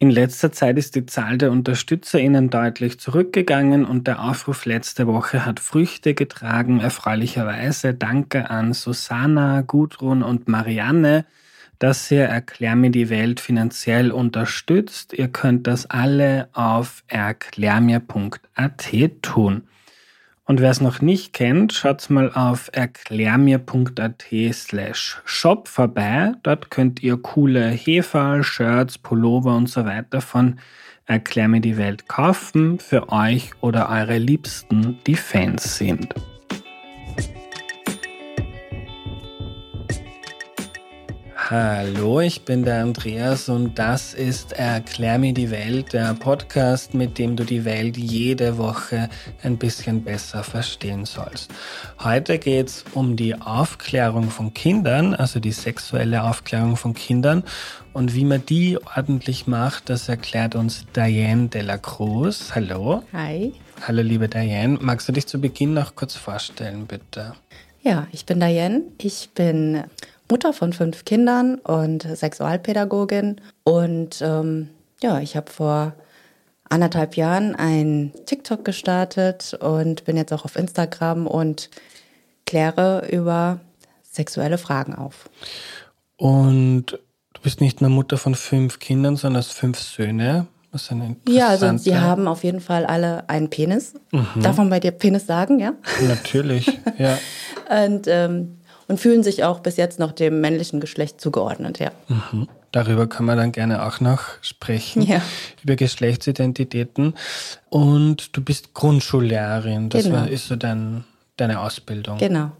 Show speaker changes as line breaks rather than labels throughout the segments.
In letzter Zeit ist die Zahl der UnterstützerInnen deutlich zurückgegangen und der Aufruf letzte Woche hat Früchte getragen. Erfreulicherweise danke an Susanna, Gudrun und Marianne, dass ihr Erklär mir die Welt finanziell unterstützt. Ihr könnt das alle auf erklärmir.at tun. Und wer es noch nicht kennt, schaut mal auf erklärmir.at slash shop vorbei. Dort könnt ihr coole Hefer, Shirts, Pullover und so weiter von Erklär mir die Welt kaufen für euch oder eure Liebsten, die Fans sind. Hallo, ich bin der Andreas und das ist Erklär mir die Welt, der Podcast, mit dem du die Welt jede Woche ein bisschen besser verstehen sollst. Heute geht es um die Aufklärung von Kindern, also die sexuelle Aufklärung von Kindern und wie man die ordentlich macht, das erklärt uns Diane de la Cruz. Hallo.
Hi.
Hallo, liebe Diane. Magst du dich zu Beginn noch kurz vorstellen, bitte?
Ja, ich bin Diane. Ich bin Mutter von fünf Kindern und Sexualpädagogin. Und ähm, ja, ich habe vor anderthalb Jahren ein TikTok gestartet und bin jetzt auch auf Instagram und kläre über sexuelle Fragen auf.
Und du bist nicht nur Mutter von fünf Kindern, sondern hast fünf Söhne.
Was eine ja, also sie haben auf jeden Fall alle einen Penis. Mhm. Darf man bei dir Penis sagen, ja?
Natürlich, ja.
und ähm, und fühlen sich auch bis jetzt noch dem männlichen Geschlecht zugeordnet, ja.
Mhm. Darüber kann man dann gerne auch noch sprechen, ja. über Geschlechtsidentitäten. Und du bist Grundschullehrerin, das genau. war, ist so dein, deine Ausbildung.
Genau.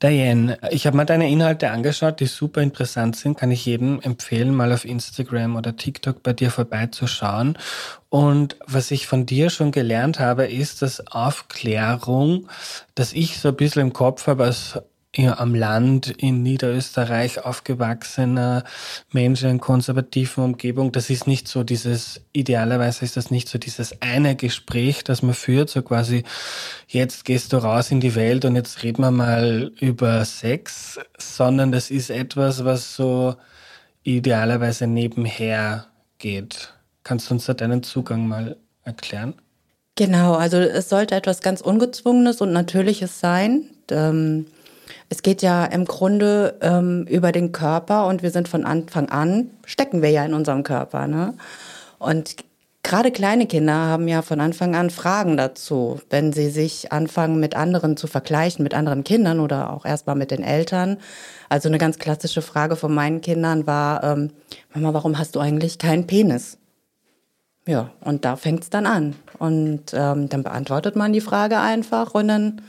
Diane, ich habe mir deine Inhalte angeschaut, die super interessant sind. Kann ich jedem empfehlen, mal auf Instagram oder TikTok bei dir vorbeizuschauen. Und was ich von dir schon gelernt habe, ist, dass Aufklärung, dass ich so ein bisschen im Kopf habe als ja, am Land in Niederösterreich aufgewachsener Mensch in konservativen Umgebung, das ist nicht so dieses, idealerweise ist das nicht so dieses eine Gespräch, das man führt, so quasi, jetzt gehst du raus in die Welt und jetzt reden wir mal über Sex, sondern das ist etwas, was so idealerweise nebenher geht. Kannst du uns da deinen Zugang mal erklären?
Genau, also es sollte etwas ganz Ungezwungenes und Natürliches sein. Ähm es geht ja im Grunde ähm, über den Körper und wir sind von Anfang an, stecken wir ja in unserem Körper. Ne? Und gerade kleine Kinder haben ja von Anfang an Fragen dazu, wenn sie sich anfangen mit anderen zu vergleichen, mit anderen Kindern oder auch erstmal mit den Eltern. Also eine ganz klassische Frage von meinen Kindern war, ähm, Mama, warum hast du eigentlich keinen Penis? Ja, und da fängt's dann an. Und ähm, dann beantwortet man die Frage einfach und dann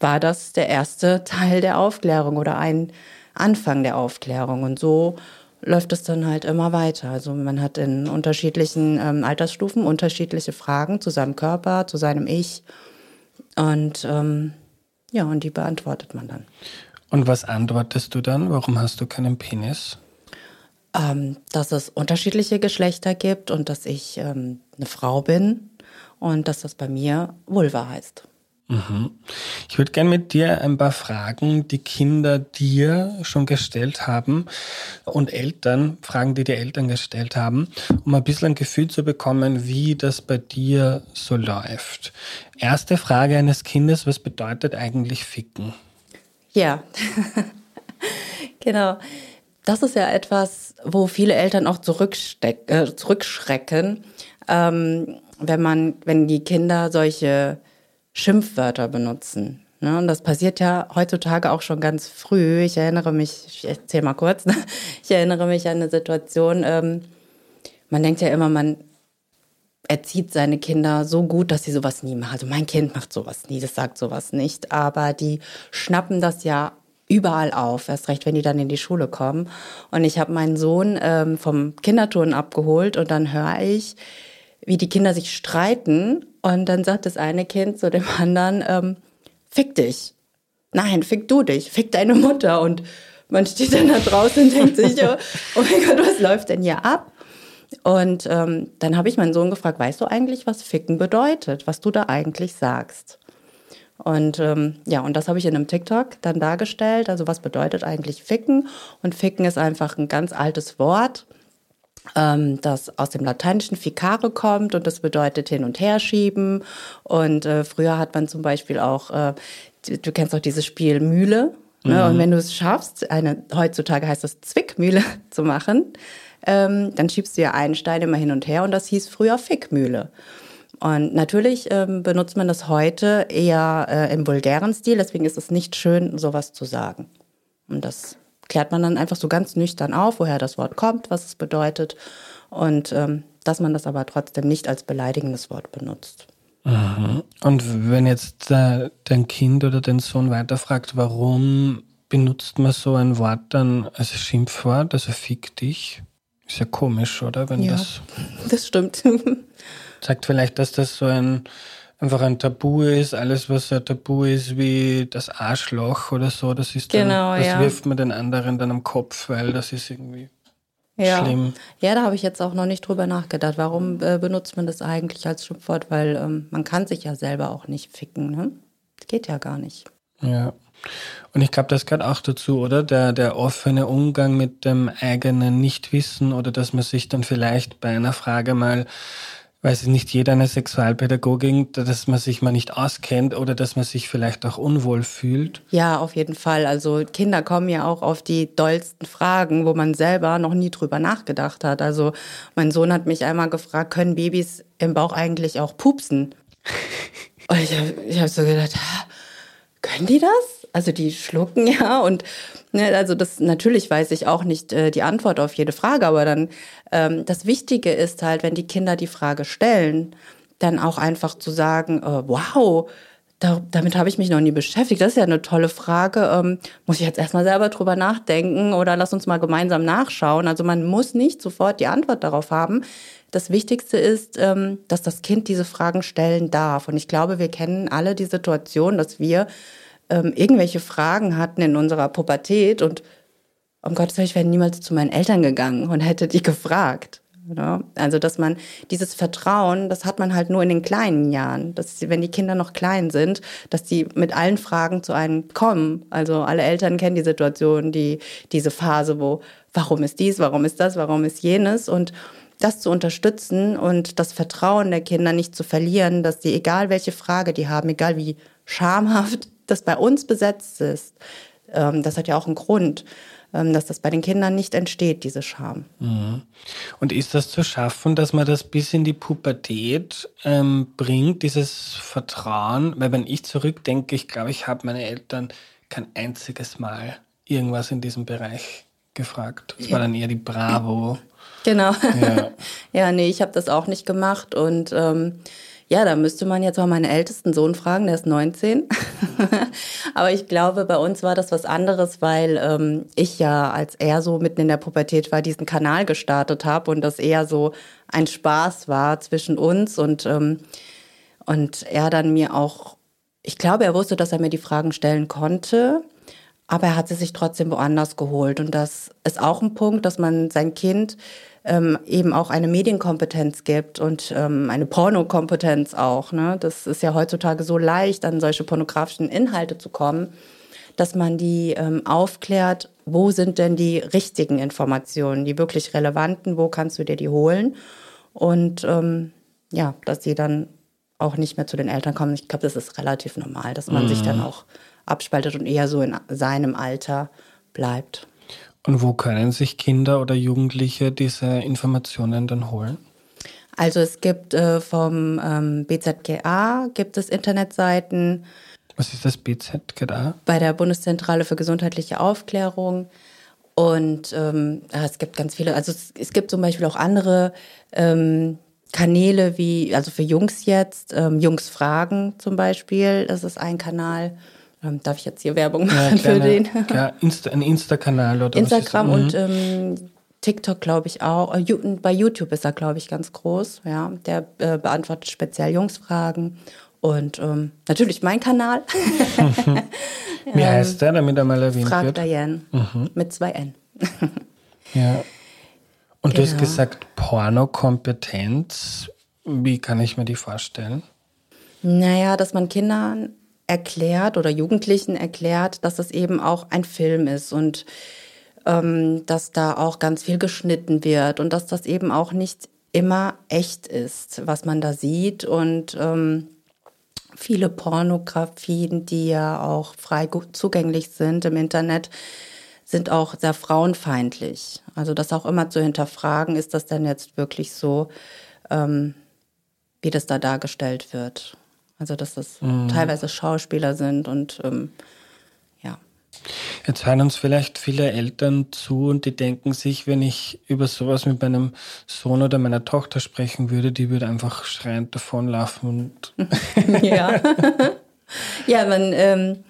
war das der erste Teil der Aufklärung oder ein Anfang der Aufklärung. Und so läuft es dann halt immer weiter. Also man hat in unterschiedlichen ähm, Altersstufen unterschiedliche Fragen zu seinem Körper, zu seinem Ich. Und ähm, ja, und die beantwortet man dann.
Und was antwortest du dann? Warum hast du keinen Penis?
Ähm, dass es unterschiedliche Geschlechter gibt und dass ich ähm, eine Frau bin und dass das bei mir Vulva heißt.
Mhm. Ich würde gerne mit dir ein paar Fragen, die Kinder dir schon gestellt haben und Eltern, Fragen, die die Eltern gestellt haben, um ein bisschen ein Gefühl zu bekommen, wie das bei dir so läuft. Erste Frage eines Kindes, was bedeutet eigentlich Ficken?
Ja, genau. Das ist ja etwas, wo viele Eltern auch äh, zurückschrecken, ähm, wenn man, wenn die Kinder solche Schimpfwörter benutzen. Ne? Und das passiert ja heutzutage auch schon ganz früh. Ich erinnere mich, ich erzähle mal kurz, ne? ich erinnere mich an eine Situation, ähm, man denkt ja immer, man erzieht seine Kinder so gut, dass sie sowas nie machen. Also mein Kind macht sowas nie, das sagt sowas nicht. Aber die schnappen das ja überall auf, erst recht, wenn die dann in die Schule kommen. Und ich habe meinen Sohn ähm, vom Kinderturnen abgeholt und dann höre ich, wie die Kinder sich streiten und dann sagt das eine Kind zu dem anderen, ähm, fick dich. Nein, fick du dich, fick deine Mutter. Und man steht dann da draußen und denkt sich, oh, oh mein Gott, was läuft denn hier ab? Und ähm, dann habe ich meinen Sohn gefragt, weißt du eigentlich, was Ficken bedeutet, was du da eigentlich sagst? Und ähm, ja, und das habe ich in einem TikTok dann dargestellt. Also was bedeutet eigentlich Ficken? Und Ficken ist einfach ein ganz altes Wort ähm, das aus dem lateinischen ficare kommt und das bedeutet hin und her schieben. Und äh, früher hat man zum Beispiel auch, äh, du kennst auch dieses Spiel Mühle. Ne? Mhm. Und wenn du es schaffst, eine, heutzutage heißt das Zwickmühle zu machen, ähm, dann schiebst du ja einen Stein immer hin und her und das hieß früher Fickmühle. Und natürlich ähm, benutzt man das heute eher äh, im vulgären Stil, deswegen ist es nicht schön, sowas zu sagen. Und das klärt man dann einfach so ganz nüchtern auf, woher das Wort kommt, was es bedeutet und ähm, dass man das aber trotzdem nicht als beleidigendes Wort benutzt.
Mhm. Und wenn jetzt äh, dein Kind oder dein Sohn weiterfragt, warum benutzt man so ein Wort dann als Schimpfwort, also fick dich? Ist ja komisch, oder? Wenn
ja,
das,
das stimmt.
Zeigt vielleicht, dass das so ein einfach ein Tabu ist. Alles, was ein Tabu ist, wie das Arschloch oder so, das ist dann,
genau,
das
ja.
wirft man den anderen dann am Kopf, weil das ist irgendwie
ja.
schlimm.
Ja, da habe ich jetzt auch noch nicht drüber nachgedacht. Warum äh, benutzt man das eigentlich als Schimpfwort? Weil ähm, man kann sich ja selber auch nicht ficken. Ne? Das geht ja gar nicht.
Ja. Und ich glaube, das gehört auch dazu, oder? Der, der offene Umgang mit dem eigenen Nichtwissen oder dass man sich dann vielleicht bei einer Frage mal weiß ich nicht jeder eine Sexualpädagogin, dass man sich mal nicht auskennt oder dass man sich vielleicht auch unwohl fühlt?
Ja, auf jeden Fall. Also Kinder kommen ja auch auf die dollsten Fragen, wo man selber noch nie drüber nachgedacht hat. Also mein Sohn hat mich einmal gefragt, können Babys im Bauch eigentlich auch pupsen? Und ich habe hab so gedacht, können die das? Also die schlucken ja und ne, also das natürlich weiß ich auch nicht äh, die Antwort auf jede Frage, aber dann ähm, das Wichtige ist halt, wenn die Kinder die Frage stellen, dann auch einfach zu sagen, äh, wow, da, damit habe ich mich noch nie beschäftigt. Das ist ja eine tolle Frage. Ähm, muss ich jetzt erstmal selber drüber nachdenken oder lass uns mal gemeinsam nachschauen. Also man muss nicht sofort die Antwort darauf haben. Das Wichtigste ist, ähm, dass das Kind diese Fragen stellen darf. Und ich glaube, wir kennen alle die Situation, dass wir ähm, irgendwelche Fragen hatten in unserer Pubertät und um Gottes Willen, ich wäre niemals zu meinen Eltern gegangen und hätte die gefragt. Oder? Also, dass man dieses Vertrauen, das hat man halt nur in den kleinen Jahren. Dass, wenn die Kinder noch klein sind, dass die mit allen Fragen zu einem kommen. Also, alle Eltern kennen die Situation, die, diese Phase, wo, warum ist dies, warum ist das, warum ist jenes? Und das zu unterstützen und das Vertrauen der Kinder nicht zu verlieren, dass die, egal welche Frage die haben, egal wie schamhaft das bei uns besetzt ist, ähm, das hat ja auch einen Grund, ähm, dass das bei den Kindern nicht entsteht, diese Scham.
Mhm. Und ist das zu schaffen, dass man das bis in die Pubertät ähm, bringt, dieses Vertrauen? Weil wenn ich zurückdenke, ich glaube, ich habe meine Eltern kein einziges Mal irgendwas in diesem Bereich gefragt. Das war dann eher die Bravo.
Genau. Ja, ja nee, ich habe das auch nicht gemacht und ähm, ja, da müsste man jetzt mal meinen ältesten Sohn fragen, der ist 19. Aber ich glaube, bei uns war das was anderes, weil ähm, ich ja, als er so mitten in der Pubertät war, diesen Kanal gestartet habe und das eher so ein Spaß war zwischen uns und, ähm, und er dann mir auch, ich glaube, er wusste, dass er mir die Fragen stellen konnte. Aber er hat sie sich trotzdem woanders geholt. Und das ist auch ein Punkt, dass man sein Kind ähm, eben auch eine Medienkompetenz gibt und ähm, eine Pornokompetenz auch. Ne? Das ist ja heutzutage so leicht, an solche pornografischen Inhalte zu kommen, dass man die ähm, aufklärt, wo sind denn die richtigen Informationen, die wirklich relevanten, wo kannst du dir die holen und ähm, ja, dass sie dann auch nicht mehr zu den Eltern kommen. Ich glaube, das ist relativ normal, dass man mhm. sich dann auch abspaltet und eher so in seinem Alter bleibt.
Und wo können sich Kinder oder Jugendliche diese Informationen dann holen?
Also es gibt äh, vom ähm, BZGA gibt es Internetseiten.
Was ist das BZGA?
Bei der Bundeszentrale für gesundheitliche Aufklärung. Und ähm, es gibt ganz viele, also es, es gibt zum Beispiel auch andere ähm, Kanäle wie, also für Jungs jetzt, ähm, Jungs Fragen zum Beispiel, das ist ein Kanal. Ähm, darf ich jetzt hier Werbung machen ja, für den?
Ja, Insta, ein Insta-Kanal oder
Instagram und mhm. ähm, TikTok, glaube ich auch. Äh, bei YouTube ist er, glaube ich, ganz groß. Ja, der äh, beantwortet speziell Jungsfragen. Und ähm, natürlich mein Kanal.
Wie heißt der, damit er mal erwähnt
Frag
wird?
Diane mhm. mit zwei N.
ja. Und genau. du hast genau. gesagt, Pornokompetenz. Wie kann ich mir die vorstellen?
Naja, dass man Kindern erklärt oder Jugendlichen erklärt, dass es eben auch ein Film ist und ähm, dass da auch ganz viel geschnitten wird und dass das eben auch nicht immer echt ist, was man da sieht und ähm, viele Pornografien, die ja auch frei zugänglich sind im Internet, sind auch sehr frauenfeindlich. Also das auch immer zu hinterfragen, ist das denn jetzt wirklich so, ähm, wie das da dargestellt wird? Also dass das mhm. teilweise Schauspieler sind und ähm, ja.
Jetzt hören uns vielleicht viele Eltern zu und die denken sich, wenn ich über sowas mit meinem Sohn oder meiner Tochter sprechen würde, die würde einfach schreiend davonlaufen und
ja. ja, man ähm,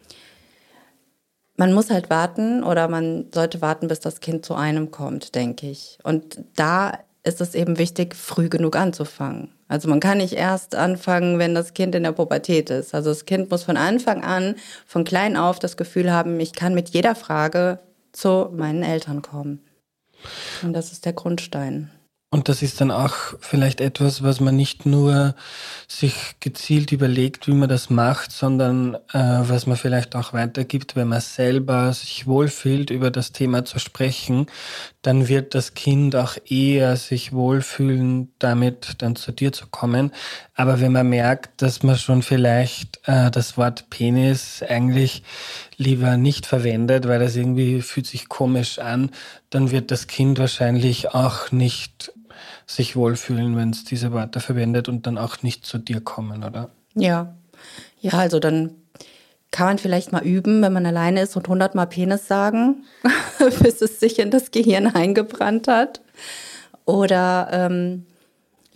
man muss halt warten oder man sollte warten, bis das Kind zu einem kommt, denke ich. Und da ist es eben wichtig, früh genug anzufangen. Also man kann nicht erst anfangen, wenn das Kind in der Pubertät ist. Also das Kind muss von Anfang an, von klein auf das Gefühl haben, ich kann mit jeder Frage zu meinen Eltern kommen. Und das ist der Grundstein.
Und das ist dann auch vielleicht etwas, was man nicht nur sich gezielt überlegt, wie man das macht, sondern äh, was man vielleicht auch weitergibt, wenn man selber sich wohlfühlt, über das Thema zu sprechen, dann wird das Kind auch eher sich wohlfühlen, damit dann zu dir zu kommen. Aber wenn man merkt, dass man schon vielleicht äh, das Wort Penis eigentlich lieber nicht verwendet, weil das irgendwie fühlt sich komisch an, dann wird das Kind wahrscheinlich auch nicht sich wohlfühlen, wenn es diese Worte verwendet und dann auch nicht zu dir kommen, oder?
Ja. Ja, also dann kann man vielleicht mal üben, wenn man alleine ist und hundertmal Penis sagen, bis es sich in das Gehirn eingebrannt hat. Oder ähm,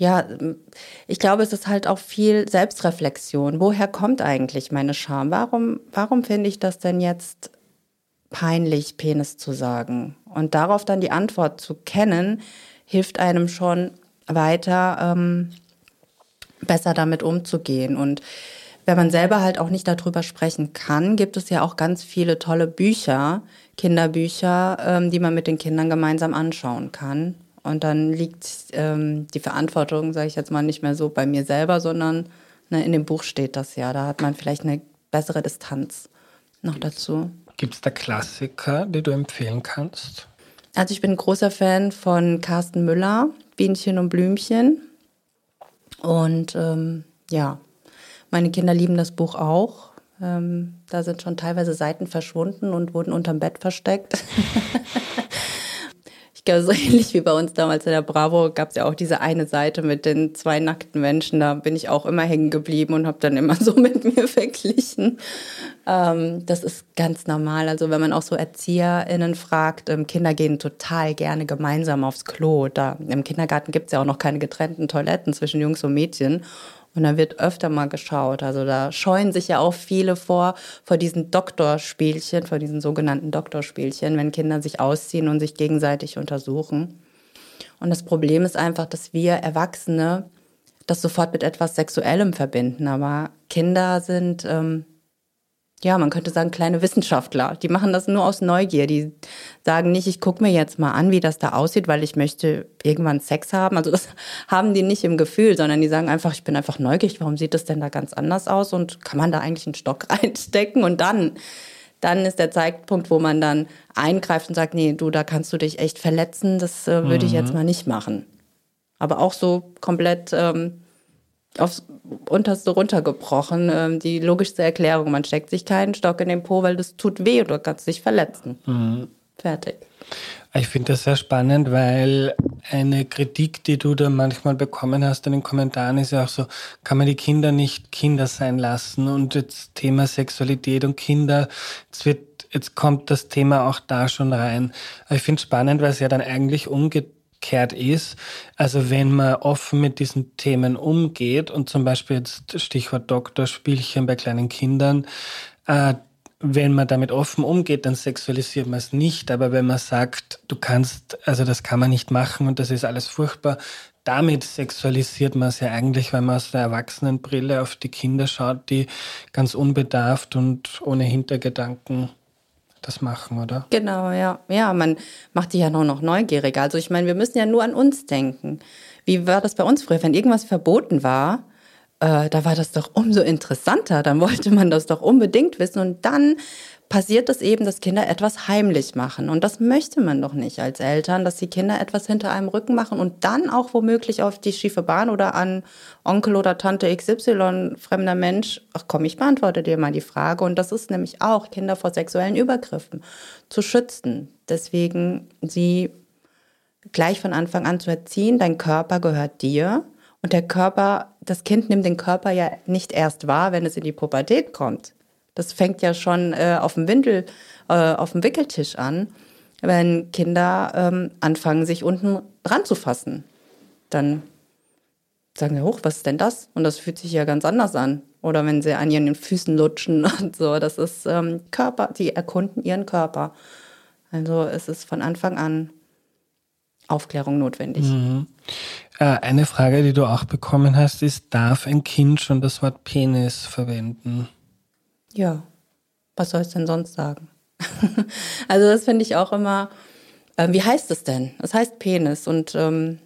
ja, ich glaube, es ist halt auch viel Selbstreflexion. Woher kommt eigentlich meine Scham? Warum, warum finde ich das denn jetzt peinlich, Penis zu sagen? Und darauf dann die Antwort zu kennen, hilft einem schon weiter, ähm, besser damit umzugehen. Und wenn man selber halt auch nicht darüber sprechen kann, gibt es ja auch ganz viele tolle Bücher, Kinderbücher, ähm, die man mit den Kindern gemeinsam anschauen kann. Und dann liegt ähm, die Verantwortung, sage ich jetzt mal, nicht mehr so bei mir selber, sondern ne, in dem Buch steht das ja. Da hat man vielleicht eine bessere Distanz noch dazu.
Gibt es da Klassiker, die du empfehlen kannst?
Also ich bin ein großer Fan von Carsten Müller, Bienchen und Blümchen. Und ähm, ja, meine Kinder lieben das Buch auch. Ähm, da sind schon teilweise Seiten verschwunden und wurden unterm Bett versteckt. Ich glaube, so ähnlich wie bei uns damals in der Bravo gab es ja auch diese eine Seite mit den zwei nackten Menschen. Da bin ich auch immer hängen geblieben und habe dann immer so mit mir verglichen. Ähm, das ist ganz normal. Also wenn man auch so ErzieherInnen fragt, ähm, Kinder gehen total gerne gemeinsam aufs Klo. Da, Im Kindergarten gibt es ja auch noch keine getrennten Toiletten zwischen Jungs und Mädchen. Und da wird öfter mal geschaut. Also da scheuen sich ja auch viele vor, vor diesen Doktorspielchen, vor diesen sogenannten Doktorspielchen, wenn Kinder sich ausziehen und sich gegenseitig untersuchen. Und das Problem ist einfach, dass wir Erwachsene das sofort mit etwas Sexuellem verbinden. Aber Kinder sind ähm, ja, man könnte sagen, kleine Wissenschaftler. Die machen das nur aus Neugier. Die sagen nicht, ich gucke mir jetzt mal an, wie das da aussieht, weil ich möchte irgendwann Sex haben. Also das haben die nicht im Gefühl, sondern die sagen einfach, ich bin einfach neugierig, warum sieht das denn da ganz anders aus und kann man da eigentlich einen Stock reinstecken? Und dann, dann ist der Zeitpunkt, wo man dann eingreift und sagt, nee, du, da kannst du dich echt verletzen, das äh, würde mhm. ich jetzt mhm. mal nicht machen. Aber auch so komplett ähm, aufs Unterste runtergebrochen. Ähm, die logischste Erklärung, man steckt sich keinen Stock in den Po, weil das tut weh und du kannst dich verletzen. Mhm. Fertig.
Ich finde das sehr spannend, weil eine Kritik, die du da manchmal bekommen hast in den Kommentaren, ist ja auch so, kann man die Kinder nicht Kinder sein lassen? Und jetzt Thema Sexualität und Kinder, jetzt wird, jetzt kommt das Thema auch da schon rein. Ich finde es spannend, weil es ja dann eigentlich umgeht umgekehrt ist. Also wenn man offen mit diesen Themen umgeht und zum Beispiel jetzt Stichwort Doktorspielchen bei kleinen Kindern, äh, wenn man damit offen umgeht, dann sexualisiert man es nicht. Aber wenn man sagt, du kannst, also das kann man nicht machen und das ist alles furchtbar, damit sexualisiert man es ja eigentlich, weil man aus der Erwachsenenbrille auf die Kinder schaut, die ganz unbedarft und ohne Hintergedanken das machen, oder?
Genau, ja. Ja, man macht die ja nur noch neugieriger. Also ich meine, wir müssen ja nur an uns denken. Wie war das bei uns früher? Wenn irgendwas verboten war, äh, da war das doch umso interessanter. Dann wollte man das doch unbedingt wissen. Und dann passiert es eben, dass Kinder etwas heimlich machen. Und das möchte man doch nicht als Eltern, dass die Kinder etwas hinter einem Rücken machen und dann auch womöglich auf die schiefe Bahn oder an Onkel oder Tante XY, fremder Mensch, ach komm, ich beantworte dir mal die Frage. Und das ist nämlich auch, Kinder vor sexuellen Übergriffen zu schützen. Deswegen sie gleich von Anfang an zu erziehen, dein Körper gehört dir. Und der Körper, das Kind nimmt den Körper ja nicht erst wahr, wenn es in die Pubertät kommt. Das fängt ja schon äh, auf dem Windel, äh, auf dem Wickeltisch an, wenn Kinder ähm, anfangen, sich unten ranzufassen. Dann sagen sie, hoch, was ist denn das? Und das fühlt sich ja ganz anders an. Oder wenn sie an ihren Füßen lutschen und so. Das ist ähm, Körper, sie erkunden ihren Körper. Also es ist von Anfang an Aufklärung notwendig. Mhm.
Äh, eine Frage, die du auch bekommen hast, ist, darf ein Kind schon das Wort Penis verwenden?
Ja, was soll es denn sonst sagen? also das finde ich auch immer, äh, wie heißt es denn? Es heißt Penis und ähm,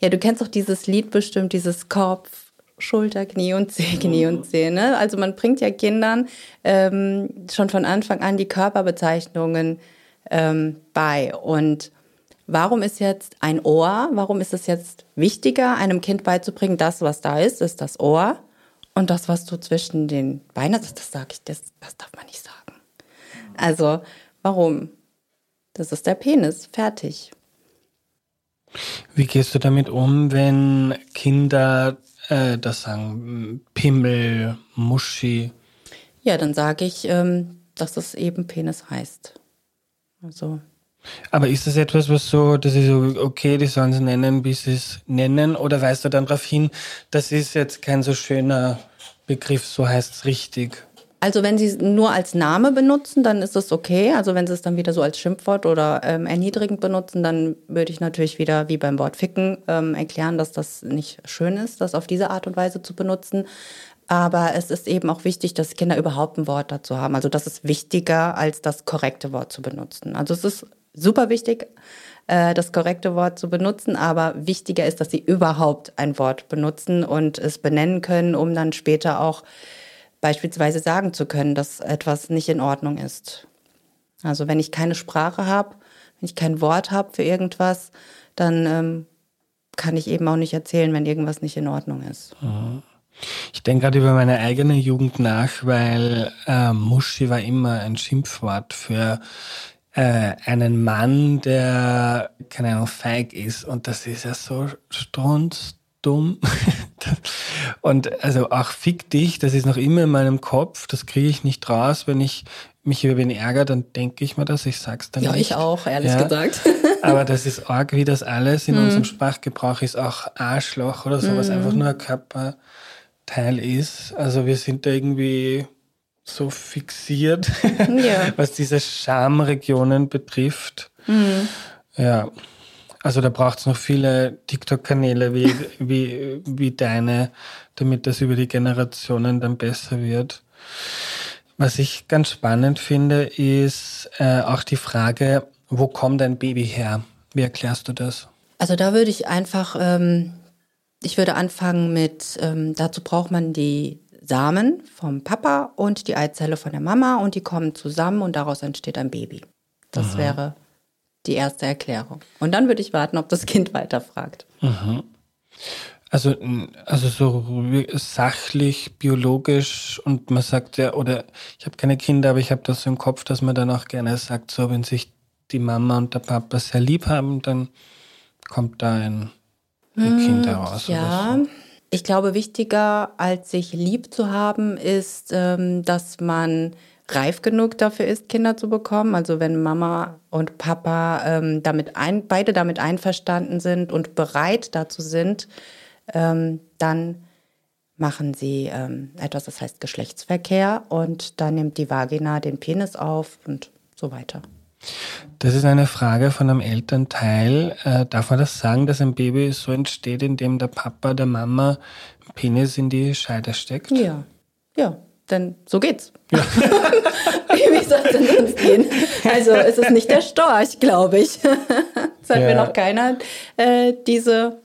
ja, du kennst doch dieses Lied bestimmt, dieses Kopf, Schulter, Knie und Zeh, Knie und Zeh. Ne? Also man bringt ja Kindern ähm, schon von Anfang an die Körperbezeichnungen ähm, bei. Und warum ist jetzt ein Ohr, warum ist es jetzt wichtiger, einem Kind beizubringen, das, was da ist, ist das Ohr? Und das, was du zwischen den Beinen hast, das sage ich, das, das darf man nicht sagen. Also, warum? Das ist der Penis, fertig.
Wie gehst du damit um, wenn Kinder äh, das sagen, Pimmel, Muschi?
Ja, dann sage ich, ähm, dass es eben Penis heißt. Also.
Aber ist das etwas, was so, dass ich so, okay, die sollen es nennen, wie sie es nennen, oder weist du dann darauf hin, das ist jetzt kein so schöner Begriff, so heißt es richtig?
Also wenn Sie es nur als Name benutzen, dann ist es okay. Also wenn Sie es dann wieder so als Schimpfwort oder ähm, erniedrigend benutzen, dann würde ich natürlich wieder wie beim Wort ficken ähm, erklären, dass das nicht schön ist, das auf diese Art und Weise zu benutzen. Aber es ist eben auch wichtig, dass Kinder überhaupt ein Wort dazu haben. Also das ist wichtiger, als das korrekte Wort zu benutzen. Also es ist super wichtig, äh, das korrekte Wort zu benutzen, aber wichtiger ist, dass sie überhaupt ein Wort benutzen und es benennen können, um dann später auch beispielsweise sagen zu können, dass etwas nicht in Ordnung ist. Also wenn ich keine Sprache habe, wenn ich kein Wort habe für irgendwas, dann ähm, kann ich eben auch nicht erzählen, wenn irgendwas nicht in Ordnung ist.
Ich denke gerade über meine eigene Jugend nach, weil äh, Muschi war immer ein Schimpfwort für äh, einen Mann, der, keine Ahnung, feig ist. Und das ist ja so strunzdumm. und also auch fick dich, das ist noch immer in meinem Kopf. Das kriege ich nicht raus. Wenn ich mich über wen ärgere, dann denke ich mir das, ich sag's dann
ja,
nicht.
Ja, ich auch, ehrlich ja. gesagt.
Aber das ist arg, wie das alles in mhm. unserem Sprachgebrauch ist. Auch Arschloch oder sowas mhm. einfach nur ein Körperteil ist. Also wir sind da irgendwie so fixiert, ja. was diese Schamregionen betrifft. Mhm. Ja, also da braucht es noch viele TikTok-Kanäle wie, wie, wie deine, damit das über die Generationen dann besser wird. Was ich ganz spannend finde, ist äh, auch die Frage, wo kommt dein Baby her? Wie erklärst du das?
Also da würde ich einfach, ähm, ich würde anfangen mit, ähm, dazu braucht man die Samen vom Papa und die Eizelle von der Mama und die kommen zusammen und daraus entsteht ein Baby. Das Aha. wäre die erste Erklärung. Und dann würde ich warten, ob das Kind weiterfragt.
Aha. Also, also so sachlich, biologisch und man sagt ja, oder ich habe keine Kinder, aber ich habe das so im Kopf, dass man dann auch gerne sagt, so wenn sich die Mama und der Papa sehr lieb haben, dann kommt da ein, ein hm, Kind heraus.
Ja, so. Ich glaube, wichtiger als sich lieb zu haben, ist, ähm, dass man reif genug dafür ist, Kinder zu bekommen. Also wenn Mama und Papa ähm, damit ein, beide damit einverstanden sind und bereit dazu sind, ähm, dann machen sie etwas, das heißt Geschlechtsverkehr und dann nimmt die Vagina den Penis auf und so weiter.
Das ist eine Frage von einem Elternteil. Äh, darf man das sagen, dass ein Baby so entsteht, indem der Papa der Mama Penis in die Scheide steckt?
Ja, ja, denn so geht's. Ja. Wie soll es denn sonst gehen? Also es ist nicht der Storch, glaube ich. Es hat ja. mir noch keiner äh, diese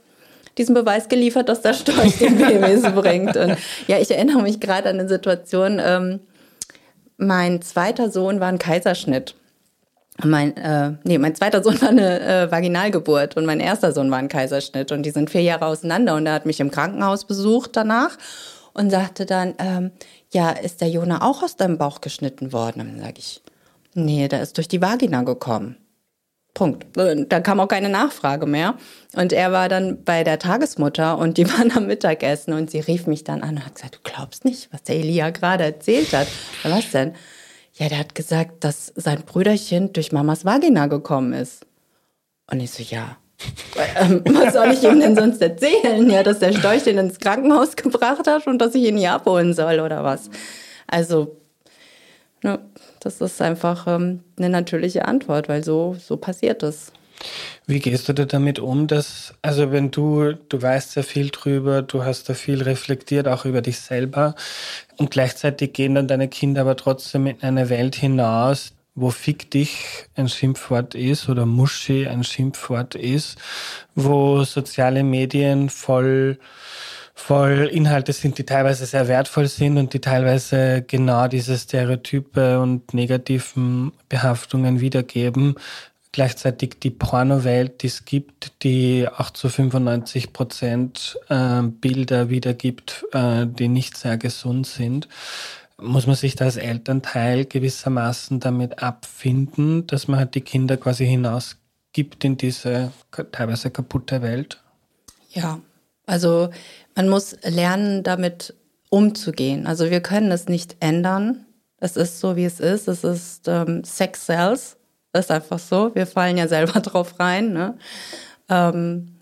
diesen Beweis geliefert, dass der Storch den Babys bringt. Und ja, ich erinnere mich gerade an eine Situation, ähm, mein zweiter Sohn war ein Kaiserschnitt. Mein, äh, nee, mein zweiter Sohn war eine äh, Vaginalgeburt und mein erster Sohn war ein Kaiserschnitt und die sind vier Jahre auseinander und er hat mich im Krankenhaus besucht danach und sagte dann, ähm, ja, ist der Jona auch aus deinem Bauch geschnitten worden? Und dann sage ich, nee, der ist durch die Vagina gekommen. Punkt. Da kam auch keine Nachfrage mehr. Und er war dann bei der Tagesmutter und die waren am Mittagessen und sie rief mich dann an und hat gesagt, du glaubst nicht, was der Elia gerade erzählt hat. Was denn? Ja, der hat gesagt, dass sein Brüderchen durch Mamas Vagina gekommen ist. Und ich so, ja. ähm, was soll ich ihm denn sonst erzählen? Ja, dass der Storch den ins Krankenhaus gebracht hat und dass ich ihn hier abholen soll oder was? Also, ne, das ist einfach ähm, eine natürliche Antwort, weil so, so passiert es.
Wie gehst du da damit um, dass, also wenn du, du weißt sehr viel drüber, du hast da viel reflektiert, auch über dich selber, und gleichzeitig gehen dann deine Kinder aber trotzdem in eine Welt hinaus, wo Fick dich ein Schimpfwort ist oder Muschi ein Schimpfwort ist, wo soziale Medien voll voll Inhalte sind, die teilweise sehr wertvoll sind und die teilweise genau diese Stereotype und negativen Behaftungen wiedergeben, gleichzeitig die Pornowelt, die es gibt, die auch zu 95 Prozent äh, Bilder wiedergibt, äh, die nicht sehr gesund sind, muss man sich da als Elternteil gewissermaßen damit abfinden, dass man halt die Kinder quasi hinausgibt in diese teilweise kaputte Welt?
Ja, also man muss lernen, damit umzugehen. Also wir können es nicht ändern. Es ist so, wie es ist. Es ist ähm, Sex Cells ist einfach so. Wir fallen ja selber drauf rein. Ne? Ähm,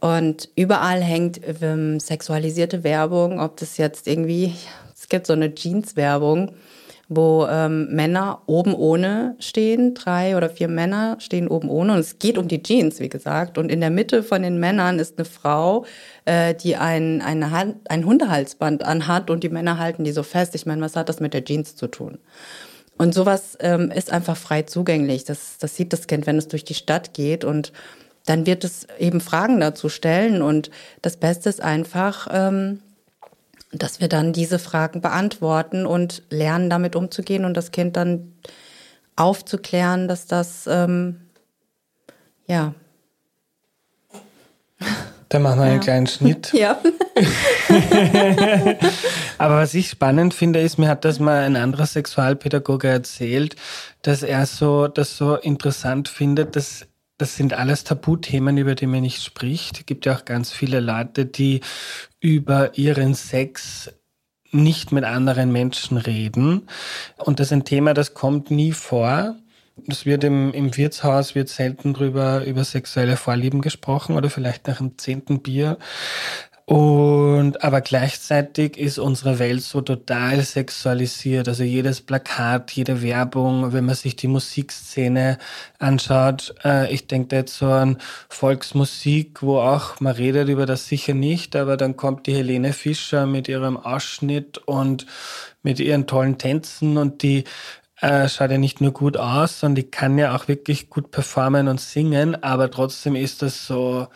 und überall hängt ähm, sexualisierte Werbung, ob das jetzt irgendwie, es gibt so eine Jeans-Werbung, wo ähm, Männer oben ohne stehen, drei oder vier Männer stehen oben ohne und es geht um die Jeans, wie gesagt. Und in der Mitte von den Männern ist eine Frau, äh, die ein, eine Hand, ein Hundehalsband anhat und die Männer halten die so fest. Ich meine, was hat das mit der Jeans zu tun? Und sowas ähm, ist einfach frei zugänglich. Das, das sieht das Kind, wenn es durch die Stadt geht und dann wird es eben Fragen dazu stellen. Und das Beste ist einfach, ähm, dass wir dann diese Fragen beantworten und lernen, damit umzugehen und das Kind dann aufzuklären, dass das, ähm, ja,
dann machen wir einen kleinen Schnitt.
Ja.
Aber was ich spannend finde, ist, mir hat das mal ein anderer Sexualpädagoge erzählt, dass er so, das so interessant findet, dass das sind alles Tabuthemen, über die man nicht spricht. Es gibt ja auch ganz viele Leute, die über ihren Sex nicht mit anderen Menschen reden. Und das ist ein Thema, das kommt nie vor. Es wird im, im Wirtshaus wird selten drüber über sexuelle Vorlieben gesprochen oder vielleicht nach dem zehnten Bier. Und aber gleichzeitig ist unsere Welt so total sexualisiert. Also jedes Plakat, jede Werbung, wenn man sich die Musikszene anschaut, äh, ich denke jetzt so an Volksmusik, wo auch man redet über das sicher nicht, aber dann kommt die Helene Fischer mit ihrem Ausschnitt und mit ihren tollen Tänzen und die äh, schaut ja nicht nur gut aus, sondern die kann ja auch wirklich gut performen und singen, aber trotzdem ist das so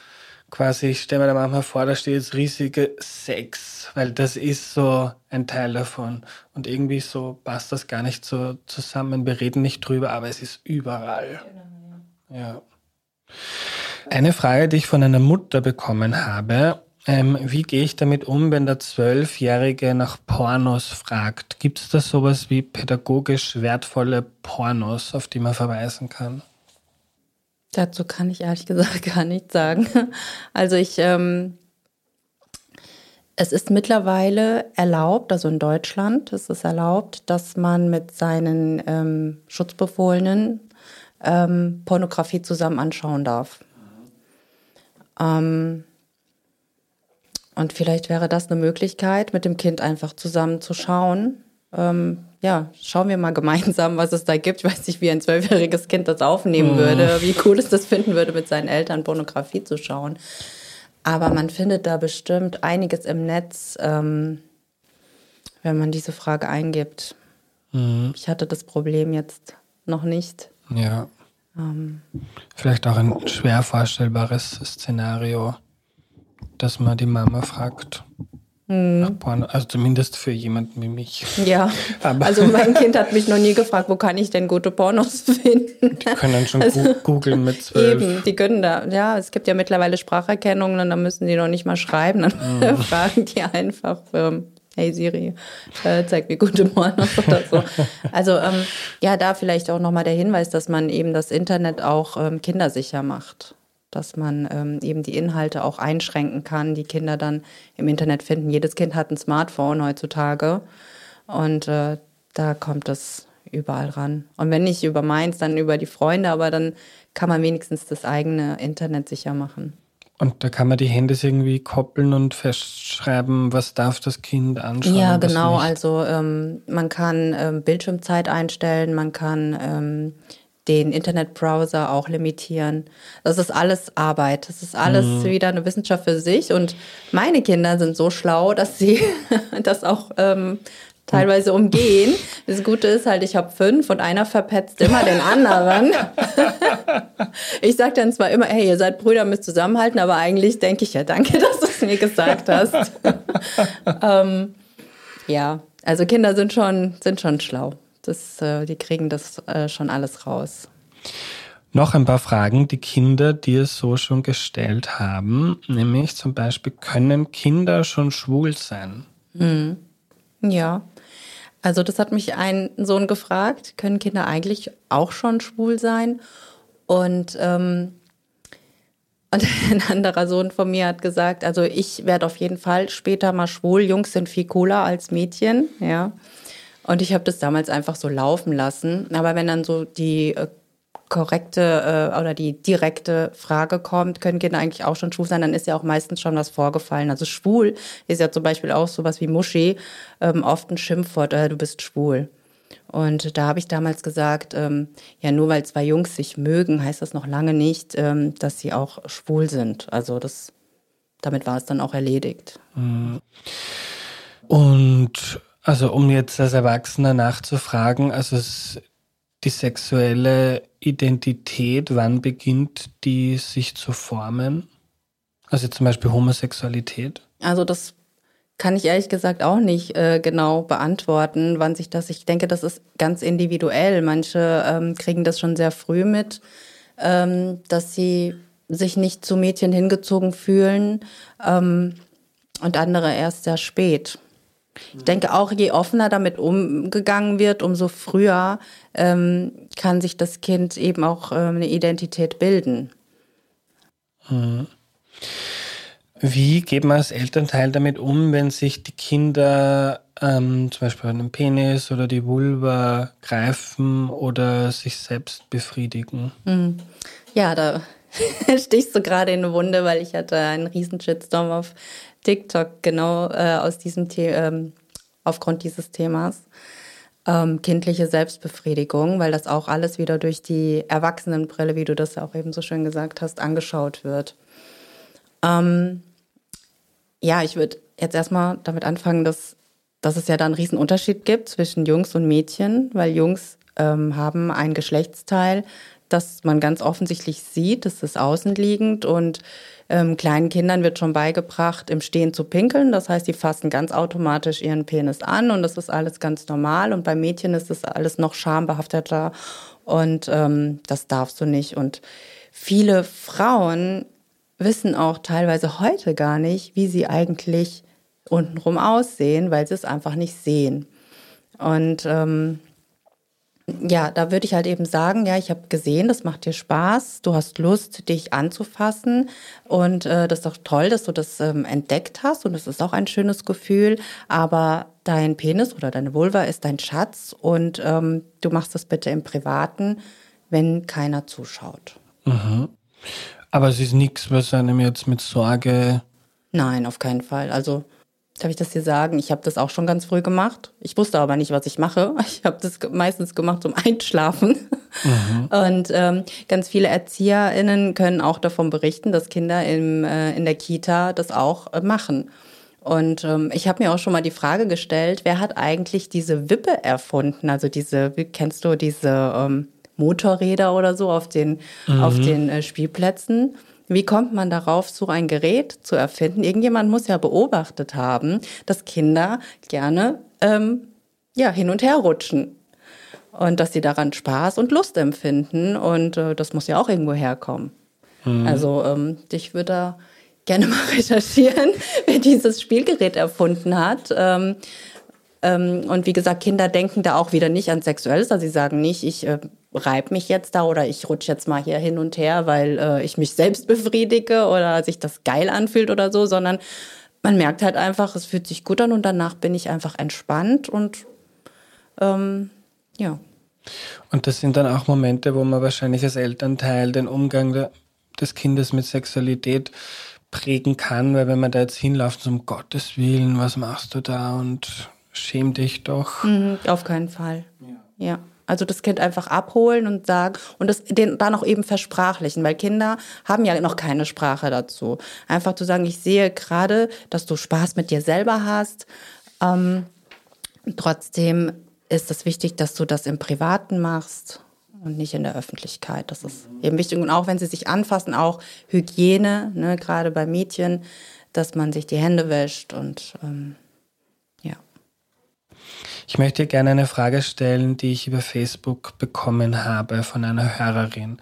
quasi, ich stelle mir da manchmal vor, da steht jetzt riesige Sex, weil das ist so ein Teil davon. Und irgendwie so passt das gar nicht so zusammen. Wir reden nicht drüber, aber es ist überall. Genau, ja. ja. Eine Frage, die ich von einer Mutter bekommen habe, ähm, wie gehe ich damit um, wenn der Zwölfjährige nach Pornos fragt? Gibt es da sowas wie pädagogisch wertvolle Pornos, auf die man verweisen kann?
Dazu kann ich ehrlich gesagt gar nichts sagen. Also ich, ähm, es ist mittlerweile erlaubt, also in Deutschland ist es erlaubt, dass man mit seinen ähm, Schutzbefohlenen ähm, Pornografie zusammen anschauen darf. Ähm, und vielleicht wäre das eine Möglichkeit, mit dem Kind einfach zusammen zu schauen. Ähm, ja, schauen wir mal gemeinsam, was es da gibt. Ich weiß nicht, wie ein zwölfjähriges Kind das aufnehmen mhm. würde, wie cool es das finden würde, mit seinen Eltern Pornografie zu schauen. Aber man findet da bestimmt einiges im Netz, ähm, wenn man diese Frage eingibt. Mhm. Ich hatte das Problem jetzt noch nicht.
Ja. Ähm. Vielleicht auch ein schwer vorstellbares Szenario. Dass man die Mama fragt. Hm. Porno, also zumindest für jemanden wie mich.
Ja, Aber also mein Kind hat mich noch nie gefragt, wo kann ich denn gute Pornos finden?
Die können dann schon also, googeln mit zwölf. Eben,
die können da, ja, es gibt ja mittlerweile Spracherkennungen, und dann müssen die noch nicht mal schreiben, dann mhm. fragen die einfach, ähm, hey Siri, äh, zeig mir gute Pornos oder so. Also ähm, ja, da vielleicht auch nochmal der Hinweis, dass man eben das Internet auch ähm, kindersicher macht dass man ähm, eben die Inhalte auch einschränken kann, die Kinder dann im Internet finden. Jedes Kind hat ein Smartphone heutzutage und äh, da kommt es überall ran. Und wenn nicht über meins, dann über die Freunde, aber dann kann man wenigstens das eigene Internet sicher machen.
Und da kann man die Handys irgendwie koppeln und festschreiben, was darf das Kind anschauen.
Ja, genau. Also ähm, man kann ähm, Bildschirmzeit einstellen, man kann ähm, den Internetbrowser auch limitieren. Das ist alles Arbeit. Das ist alles mhm. wieder eine Wissenschaft für sich. Und meine Kinder sind so schlau, dass sie das auch ähm, teilweise umgehen. Das Gute ist halt, ich habe fünf und einer verpetzt immer den anderen. ich sage dann zwar immer, hey, ihr seid Brüder, müsst zusammenhalten, aber eigentlich denke ich ja, danke, dass du es mir gesagt hast. ähm, ja, also Kinder sind schon, sind schon schlau. Das, äh, die kriegen das äh, schon alles raus.
Noch ein paar Fragen, die Kinder dir so schon gestellt haben, nämlich zum Beispiel, können Kinder schon schwul sein?
Hm. Ja, also das hat mich ein Sohn gefragt, können Kinder eigentlich auch schon schwul sein? Und, ähm, und ein anderer Sohn von mir hat gesagt, also ich werde auf jeden Fall später mal schwul, Jungs sind viel cooler als Mädchen, ja. Und ich habe das damals einfach so laufen lassen. Aber wenn dann so die äh, korrekte äh, oder die direkte Frage kommt, können Kinder eigentlich auch schon schwul sein, dann ist ja auch meistens schon was vorgefallen. Also schwul ist ja zum Beispiel auch sowas wie Muschi, ähm, oft ein Schimpfwort, äh, du bist schwul. Und da habe ich damals gesagt, ähm, ja, nur weil zwei Jungs sich mögen, heißt das noch lange nicht, ähm, dass sie auch schwul sind. Also das, damit war es dann auch erledigt.
Mhm. Und also um jetzt als Erwachsener nachzufragen, also die sexuelle Identität, wann beginnt die sich zu formen? Also zum Beispiel Homosexualität?
Also das kann ich ehrlich gesagt auch nicht äh, genau beantworten, wann sich das. Ich denke, das ist ganz individuell. Manche ähm, kriegen das schon sehr früh mit, ähm, dass sie sich nicht zu Mädchen hingezogen fühlen ähm, und andere erst sehr spät. Ich denke auch, je offener damit umgegangen wird, umso früher ähm, kann sich das Kind eben auch ähm, eine Identität bilden.
Mhm. Wie geht man als Elternteil damit um, wenn sich die Kinder ähm, zum Beispiel an den Penis oder die Vulva greifen oder sich selbst befriedigen?
Mhm. Ja, da stichst du gerade in eine Wunde, weil ich hatte einen riesen Shitstorm auf TikTok genau äh, aus diesem The ähm, aufgrund dieses Themas. Ähm, kindliche Selbstbefriedigung, weil das auch alles wieder durch die Erwachsenenbrille, wie du das ja auch eben so schön gesagt hast, angeschaut wird. Ähm, ja, ich würde jetzt erstmal damit anfangen, dass, dass es ja da einen riesen Unterschied gibt zwischen Jungs und Mädchen, weil Jungs ähm, haben ein Geschlechtsteil, das man ganz offensichtlich sieht, das ist außenliegend und ähm, kleinen Kindern wird schon beigebracht, im Stehen zu pinkeln. Das heißt, die fassen ganz automatisch ihren Penis an und das ist alles ganz normal. Und bei Mädchen ist das alles noch schambehafteter und ähm, das darfst du nicht. Und viele Frauen wissen auch teilweise heute gar nicht, wie sie eigentlich untenrum aussehen, weil sie es einfach nicht sehen. Und ähm, ja, da würde ich halt eben sagen, ja, ich habe gesehen, das macht dir Spaß, du hast Lust, dich anzufassen und äh, das ist doch toll, dass du das ähm, entdeckt hast und das ist auch ein schönes Gefühl, aber dein Penis oder deine Vulva ist dein Schatz und ähm, du machst das bitte im Privaten, wenn keiner zuschaut.
Mhm. Aber es ist nichts, was einem jetzt mit Sorge...
Nein, auf keinen Fall. Also Darf ich das dir sagen? Ich habe das auch schon ganz früh gemacht. Ich wusste aber nicht, was ich mache. Ich habe das meistens gemacht zum Einschlafen. Mhm. Und ähm, ganz viele ErzieherInnen können auch davon berichten, dass Kinder im, äh, in der Kita das auch äh, machen. Und ähm, ich habe mir auch schon mal die Frage gestellt, wer hat eigentlich diese Wippe erfunden? Also diese, wie kennst du diese ähm, Motorräder oder so auf den, mhm. auf den äh, Spielplätzen? Wie kommt man darauf, so ein Gerät zu erfinden? Irgendjemand muss ja beobachtet haben, dass Kinder gerne ähm, ja, hin und her rutschen und dass sie daran Spaß und Lust empfinden und äh, das muss ja auch irgendwo herkommen. Mhm. Also ähm, ich würde da gerne mal recherchieren, wer dieses Spielgerät erfunden hat. Ähm, ähm, und wie gesagt, Kinder denken da auch wieder nicht an Sexuelles. Also sie sagen nicht, ich äh, reibe mich jetzt da oder ich rutsche jetzt mal hier hin und her, weil äh, ich mich selbst befriedige oder sich das geil anfühlt oder so, sondern man merkt halt einfach, es fühlt sich gut an und danach bin ich einfach entspannt und ähm, ja.
Und das sind dann auch Momente, wo man wahrscheinlich als Elternteil den Umgang des Kindes mit Sexualität prägen kann, weil wenn man da jetzt hinläuft, so um Gottes Willen, was machst du da und schäm dich doch.
Mhm, auf keinen Fall. Ja. ja. Also das Kind einfach abholen und sagen und das den dann auch eben versprachlichen, weil Kinder haben ja noch keine Sprache dazu. Einfach zu sagen, ich sehe gerade, dass du Spaß mit dir selber hast. Ähm, trotzdem ist es wichtig, dass du das im Privaten machst und nicht in der Öffentlichkeit. Das ist eben wichtig. Und auch wenn sie sich anfassen, auch Hygiene, ne, gerade bei Mädchen, dass man sich die Hände wäscht und ähm,
ich möchte gerne eine Frage stellen, die ich über Facebook bekommen habe von einer Hörerin,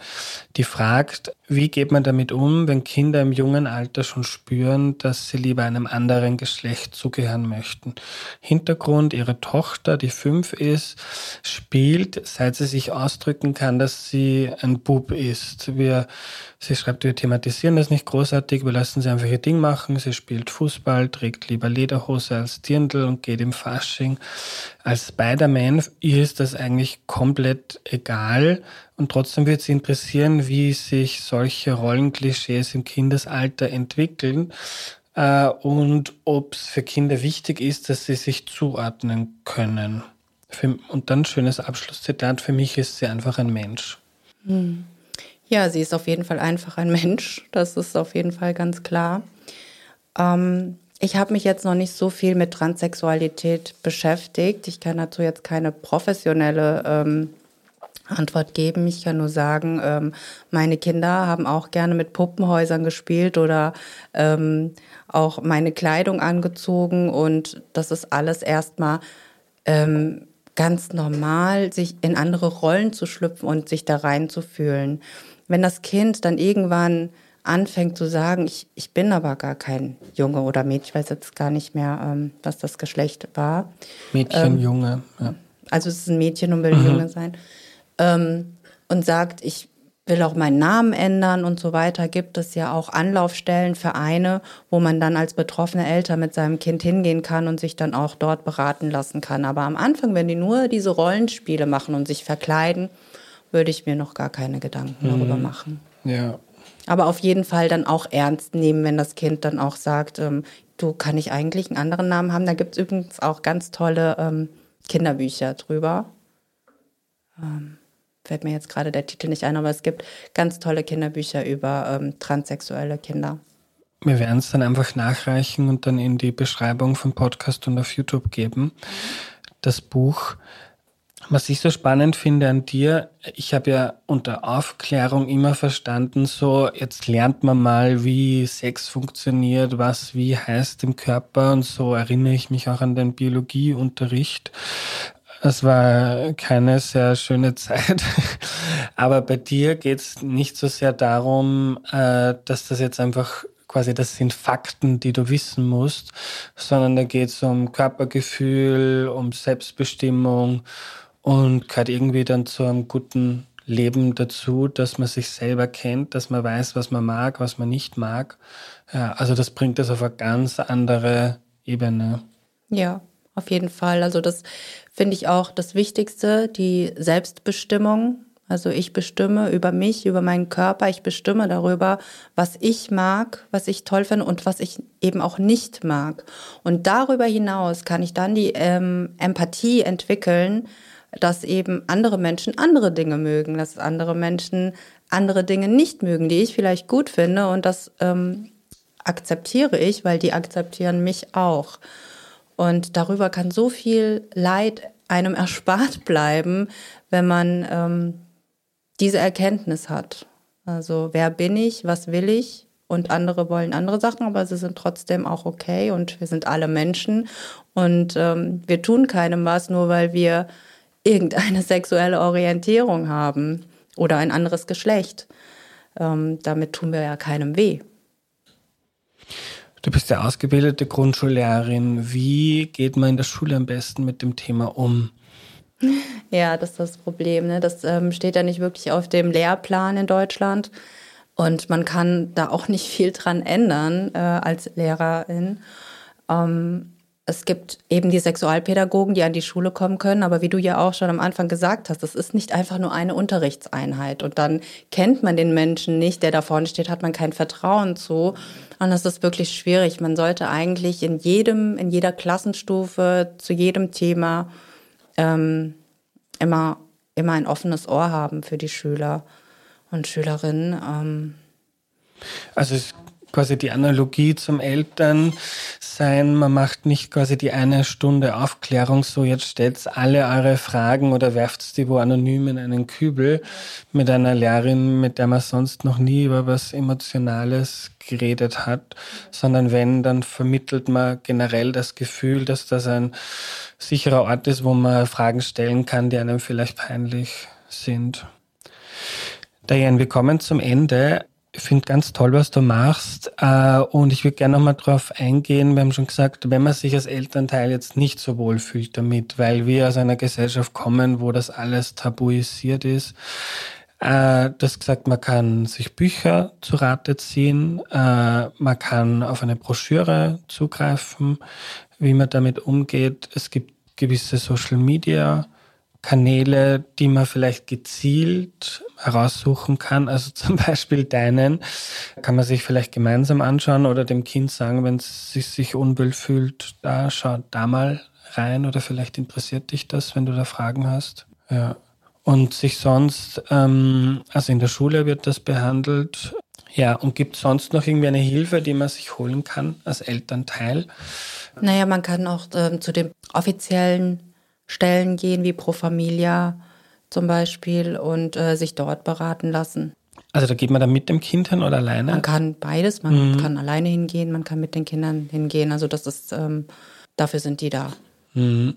die fragt, wie geht man damit um, wenn Kinder im jungen Alter schon spüren, dass sie lieber einem anderen Geschlecht zugehören möchten? Hintergrund, ihre Tochter, die fünf ist, spielt, seit sie sich ausdrücken kann, dass sie ein Bub ist. Wir, sie schreibt, wir thematisieren das nicht großartig, wir lassen sie einfach ihr Ding machen. Sie spielt Fußball, trägt lieber Lederhose als Dirndl und geht im Fasching. Als Spider-Man, ihr ist das eigentlich komplett egal. Und trotzdem wird sie interessieren, wie sich solche Rollenklischees im Kindesalter entwickeln äh, und ob es für Kinder wichtig ist, dass sie sich zuordnen können. Für, und dann schönes Abschlusszitat, für mich ist sie einfach ein Mensch.
Hm. Ja, sie ist auf jeden Fall einfach ein Mensch, das ist auf jeden Fall ganz klar. Ähm, ich habe mich jetzt noch nicht so viel mit Transsexualität beschäftigt. Ich kann dazu jetzt keine professionelle ähm, Antwort geben. Ich kann nur sagen, ähm, meine Kinder haben auch gerne mit Puppenhäusern gespielt oder ähm, auch meine Kleidung angezogen und das ist alles erstmal ähm, ganz normal, sich in andere Rollen zu schlüpfen und sich da reinzufühlen. Wenn das Kind dann irgendwann anfängt zu sagen, ich, ich bin aber gar kein Junge oder Mädchen, ich weiß jetzt gar nicht mehr, ähm, was das Geschlecht war.
Mädchen, ähm, Junge, ja.
Also es ist ein Mädchen und will ein mhm. Junge sein ähm, und sagt, ich will auch meinen Namen ändern und so weiter, gibt es ja auch Anlaufstellen, Vereine, wo man dann als betroffene Eltern mit seinem Kind hingehen kann und sich dann auch dort beraten lassen kann. Aber am Anfang, wenn die nur diese Rollenspiele machen und sich verkleiden, würde ich mir noch gar keine Gedanken mhm. darüber machen.
Ja.
Aber auf jeden Fall dann auch ernst nehmen, wenn das Kind dann auch sagt, ähm, du kann ich eigentlich einen anderen Namen haben. Da gibt es übrigens auch ganz tolle ähm, Kinderbücher drüber. Ähm, fällt mir jetzt gerade der Titel nicht ein, aber es gibt ganz tolle Kinderbücher über ähm, transsexuelle Kinder.
Wir werden es dann einfach nachreichen und dann in die Beschreibung vom Podcast und auf YouTube geben. Das Buch. Was ich so spannend finde an dir, ich habe ja unter Aufklärung immer verstanden, so jetzt lernt man mal, wie Sex funktioniert, was wie heißt im Körper und so erinnere ich mich auch an den Biologieunterricht. Es war keine sehr schöne Zeit. Aber bei dir geht es nicht so sehr darum, äh, dass das jetzt einfach quasi, das sind Fakten, die du wissen musst, sondern da geht es um Körpergefühl, um Selbstbestimmung und gehört irgendwie dann zu einem guten Leben dazu, dass man sich selber kennt, dass man weiß, was man mag, was man nicht mag. Ja, also das bringt das auf eine ganz andere Ebene.
Ja, auf jeden Fall. Also das finde ich auch das Wichtigste, die Selbstbestimmung. Also ich bestimme über mich, über meinen Körper, ich bestimme darüber, was ich mag, was ich toll finde und was ich eben auch nicht mag. Und darüber hinaus kann ich dann die ähm, Empathie entwickeln, dass eben andere Menschen andere Dinge mögen, dass andere Menschen andere Dinge nicht mögen, die ich vielleicht gut finde und das ähm, akzeptiere ich, weil die akzeptieren mich auch. Und darüber kann so viel Leid einem erspart bleiben, wenn man ähm, diese Erkenntnis hat. Also wer bin ich, was will ich? Und andere wollen andere Sachen, aber sie sind trotzdem auch okay und wir sind alle Menschen und ähm, wir tun keinem was, nur weil wir irgendeine sexuelle Orientierung haben oder ein anderes Geschlecht. Ähm, damit tun wir ja keinem weh.
Du bist ja ausgebildete Grundschullehrerin. Wie geht man in der Schule am besten mit dem Thema um?
Ja, das ist das Problem. Ne? Das ähm, steht ja nicht wirklich auf dem Lehrplan in Deutschland. Und man kann da auch nicht viel dran ändern äh, als Lehrerin. Ähm, es gibt eben die Sexualpädagogen, die an die Schule kommen können, aber wie du ja auch schon am Anfang gesagt hast, das ist nicht einfach nur eine Unterrichtseinheit und dann kennt man den Menschen nicht, der da vorne steht, hat man kein Vertrauen zu und das ist wirklich schwierig. Man sollte eigentlich in jedem, in jeder Klassenstufe, zu jedem Thema ähm, immer, immer ein offenes Ohr haben für die Schüler und Schülerinnen. Ähm.
Also es quasi die Analogie zum Elternsein. Man macht nicht quasi die eine Stunde Aufklärung, so jetzt stellt alle eure Fragen oder werft die wo anonym in einen Kübel mit einer Lehrerin, mit der man sonst noch nie über was Emotionales geredet hat, sondern wenn, dann vermittelt man generell das Gefühl, dass das ein sicherer Ort ist, wo man Fragen stellen kann, die einem vielleicht peinlich sind. Diane, wir kommen zum Ende. Ich finde ganz toll, was du machst. Äh, und ich würde gerne nochmal drauf eingehen. Wir haben schon gesagt, wenn man sich als Elternteil jetzt nicht so wohl fühlt damit, weil wir aus einer Gesellschaft kommen, wo das alles tabuisiert ist. Äh, du hast gesagt, man kann sich Bücher zu Rate ziehen, äh, man kann auf eine Broschüre zugreifen, wie man damit umgeht. Es gibt gewisse Social Media Kanäle, die man vielleicht gezielt heraussuchen kann. Also zum Beispiel deinen kann man sich vielleicht gemeinsam anschauen oder dem Kind sagen, wenn es sich, unwohl fühlt, da schau da mal rein oder vielleicht interessiert dich das, wenn du da Fragen hast. Ja. Und sich sonst, ähm, also in der Schule wird das behandelt. Ja, und gibt sonst noch irgendwie eine Hilfe, die man sich holen kann als Elternteil?
Naja, man kann auch ähm, zu den offiziellen Stellen gehen, wie Pro Familia zum Beispiel, und äh, sich dort beraten lassen.
Also da geht man dann mit dem Kind hin oder alleine?
Man kann beides, man mhm. kann alleine hingehen, man kann mit den Kindern hingehen. Also das ist, ähm, dafür sind die da.
Mhm.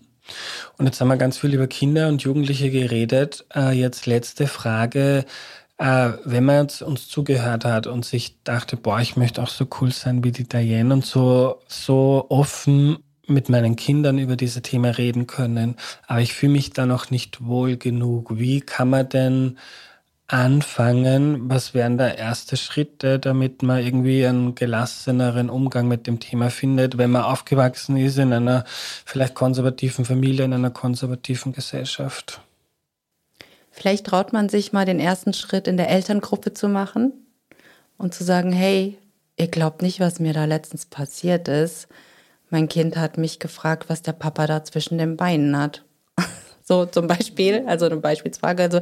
Und jetzt haben wir ganz viel über Kinder und Jugendliche geredet. Äh, jetzt letzte Frage. Äh, wenn man jetzt uns zugehört hat und sich dachte, boah, ich möchte auch so cool sein wie die Diane und so, so offen mit meinen Kindern über diese Themen reden können, aber ich fühle mich da noch nicht wohl genug. Wie kann man denn anfangen? Was wären da erste Schritte, damit man irgendwie einen gelasseneren Umgang mit dem Thema findet, wenn man aufgewachsen ist in einer vielleicht konservativen Familie, in einer konservativen Gesellschaft?
Vielleicht traut man sich mal den ersten Schritt in der Elterngruppe zu machen und zu sagen, hey, ihr glaubt nicht, was mir da letztens passiert ist mein Kind hat mich gefragt, was der Papa da zwischen den Beinen hat. so zum Beispiel, also eine Beispielsfrage. Also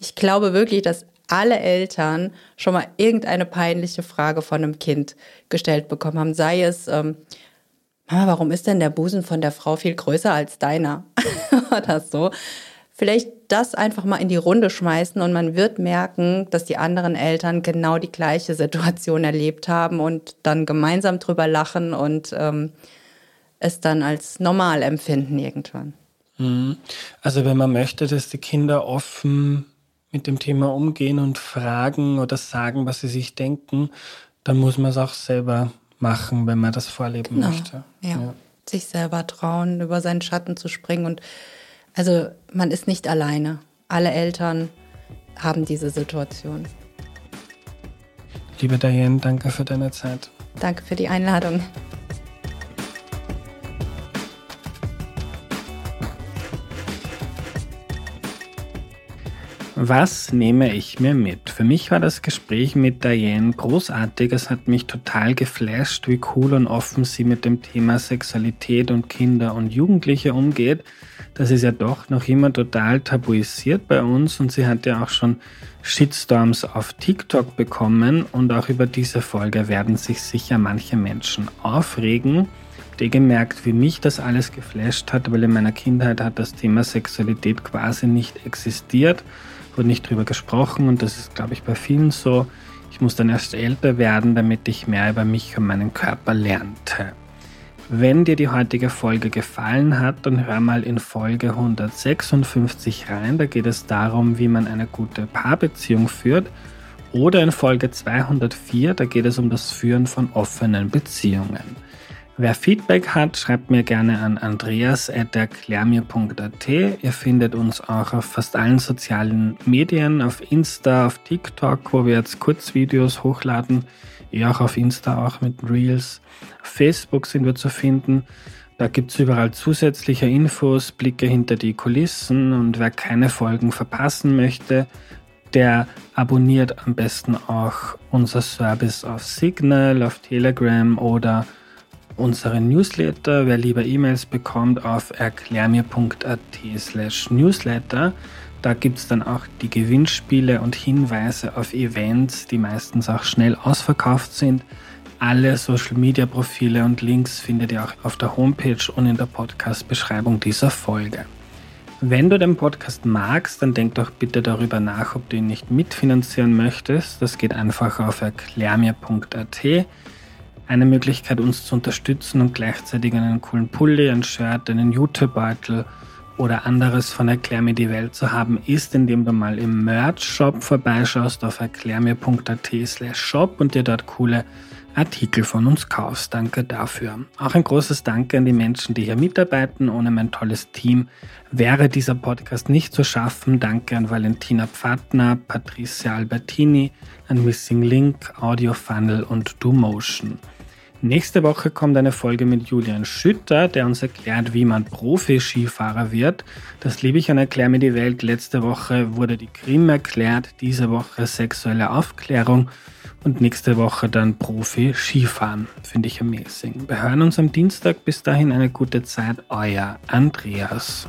ich glaube wirklich, dass alle Eltern schon mal irgendeine peinliche Frage von einem Kind gestellt bekommen haben. Sei es, ähm, Mama, warum ist denn der Busen von der Frau viel größer als deiner? Oder so vielleicht das einfach mal in die Runde schmeißen und man wird merken, dass die anderen Eltern genau die gleiche Situation erlebt haben und dann gemeinsam drüber lachen und ähm, es dann als normal empfinden irgendwann.
Mhm. Also wenn man möchte, dass die Kinder offen mit dem Thema umgehen und fragen oder sagen, was sie sich denken, dann muss man es auch selber machen, wenn man das vorleben genau. möchte.
Ja. ja. Sich selber trauen, über seinen Schatten zu springen. Und also man ist nicht alleine. Alle Eltern haben diese Situation.
Liebe Diane, danke für deine Zeit.
Danke für die Einladung.
Was nehme ich mir mit? Für mich war das Gespräch mit Diane großartig. Es hat mich total geflasht, wie cool und offen sie mit dem Thema Sexualität und Kinder und Jugendliche umgeht. Das ist ja doch noch immer total tabuisiert bei uns und sie hat ja auch schon Shitstorms auf TikTok bekommen und auch über diese Folge werden sich sicher manche Menschen aufregen. Habe gemerkt, wie mich das alles geflasht hat, weil in meiner Kindheit hat das Thema Sexualität quasi nicht existiert wurde nicht drüber gesprochen und das ist, glaube ich, bei vielen so. Ich muss dann erst älter werden, damit ich mehr über mich und meinen Körper lernte. Wenn dir die heutige Folge gefallen hat, dann hör mal in Folge 156 rein. Da geht es darum, wie man eine gute Paarbeziehung führt. Oder in Folge 204, da geht es um das Führen von offenen Beziehungen. Wer Feedback hat, schreibt mir gerne an andreas.erklärmir.at. Ihr findet uns auch auf fast allen sozialen Medien, auf Insta, auf TikTok, wo wir jetzt Kurzvideos hochladen. Ja, auch auf Insta, auch mit Reels. Auf Facebook sind wir zu finden. Da gibt es überall zusätzliche Infos, Blicke hinter die Kulissen und wer keine Folgen verpassen möchte, der abonniert am besten auch unser Service auf Signal, auf Telegram oder unseren Newsletter. Wer lieber E-Mails bekommt, auf erklärmir.at slash newsletter. Da gibt es dann auch die Gewinnspiele und Hinweise auf Events, die meistens auch schnell ausverkauft sind. Alle Social-Media-Profile und Links findet ihr auch auf der Homepage und in der Podcast-Beschreibung dieser Folge. Wenn du den Podcast magst, dann denk doch bitte darüber nach, ob du ihn nicht mitfinanzieren möchtest. Das geht einfach auf erklärmir.at eine Möglichkeit, uns zu unterstützen und gleichzeitig einen coolen Pulli, ein Shirt, einen YouTube-Beutel oder anderes von Erklär mir die Welt zu haben, ist, indem du mal im Merch-Shop vorbeischaust auf erklärmir.at shop und dir dort coole Artikel von uns kaufst. Danke dafür. Auch ein großes Danke an die Menschen, die hier mitarbeiten. Ohne mein tolles Team wäre dieser Podcast nicht zu schaffen. Danke an Valentina Pfadner, Patricia Albertini, an Missing Link, Audio Funnel und DoMotion. Nächste Woche kommt eine Folge mit Julian Schütter, der uns erklärt, wie man Profi-Skifahrer wird. Das liebe ich an Erklär mir die Welt. Letzte Woche wurde die Krim erklärt, diese Woche sexuelle Aufklärung und nächste Woche dann Profi-Skifahren. Finde ich amazing. Wir hören uns am Dienstag. Bis dahin eine gute Zeit. Euer Andreas.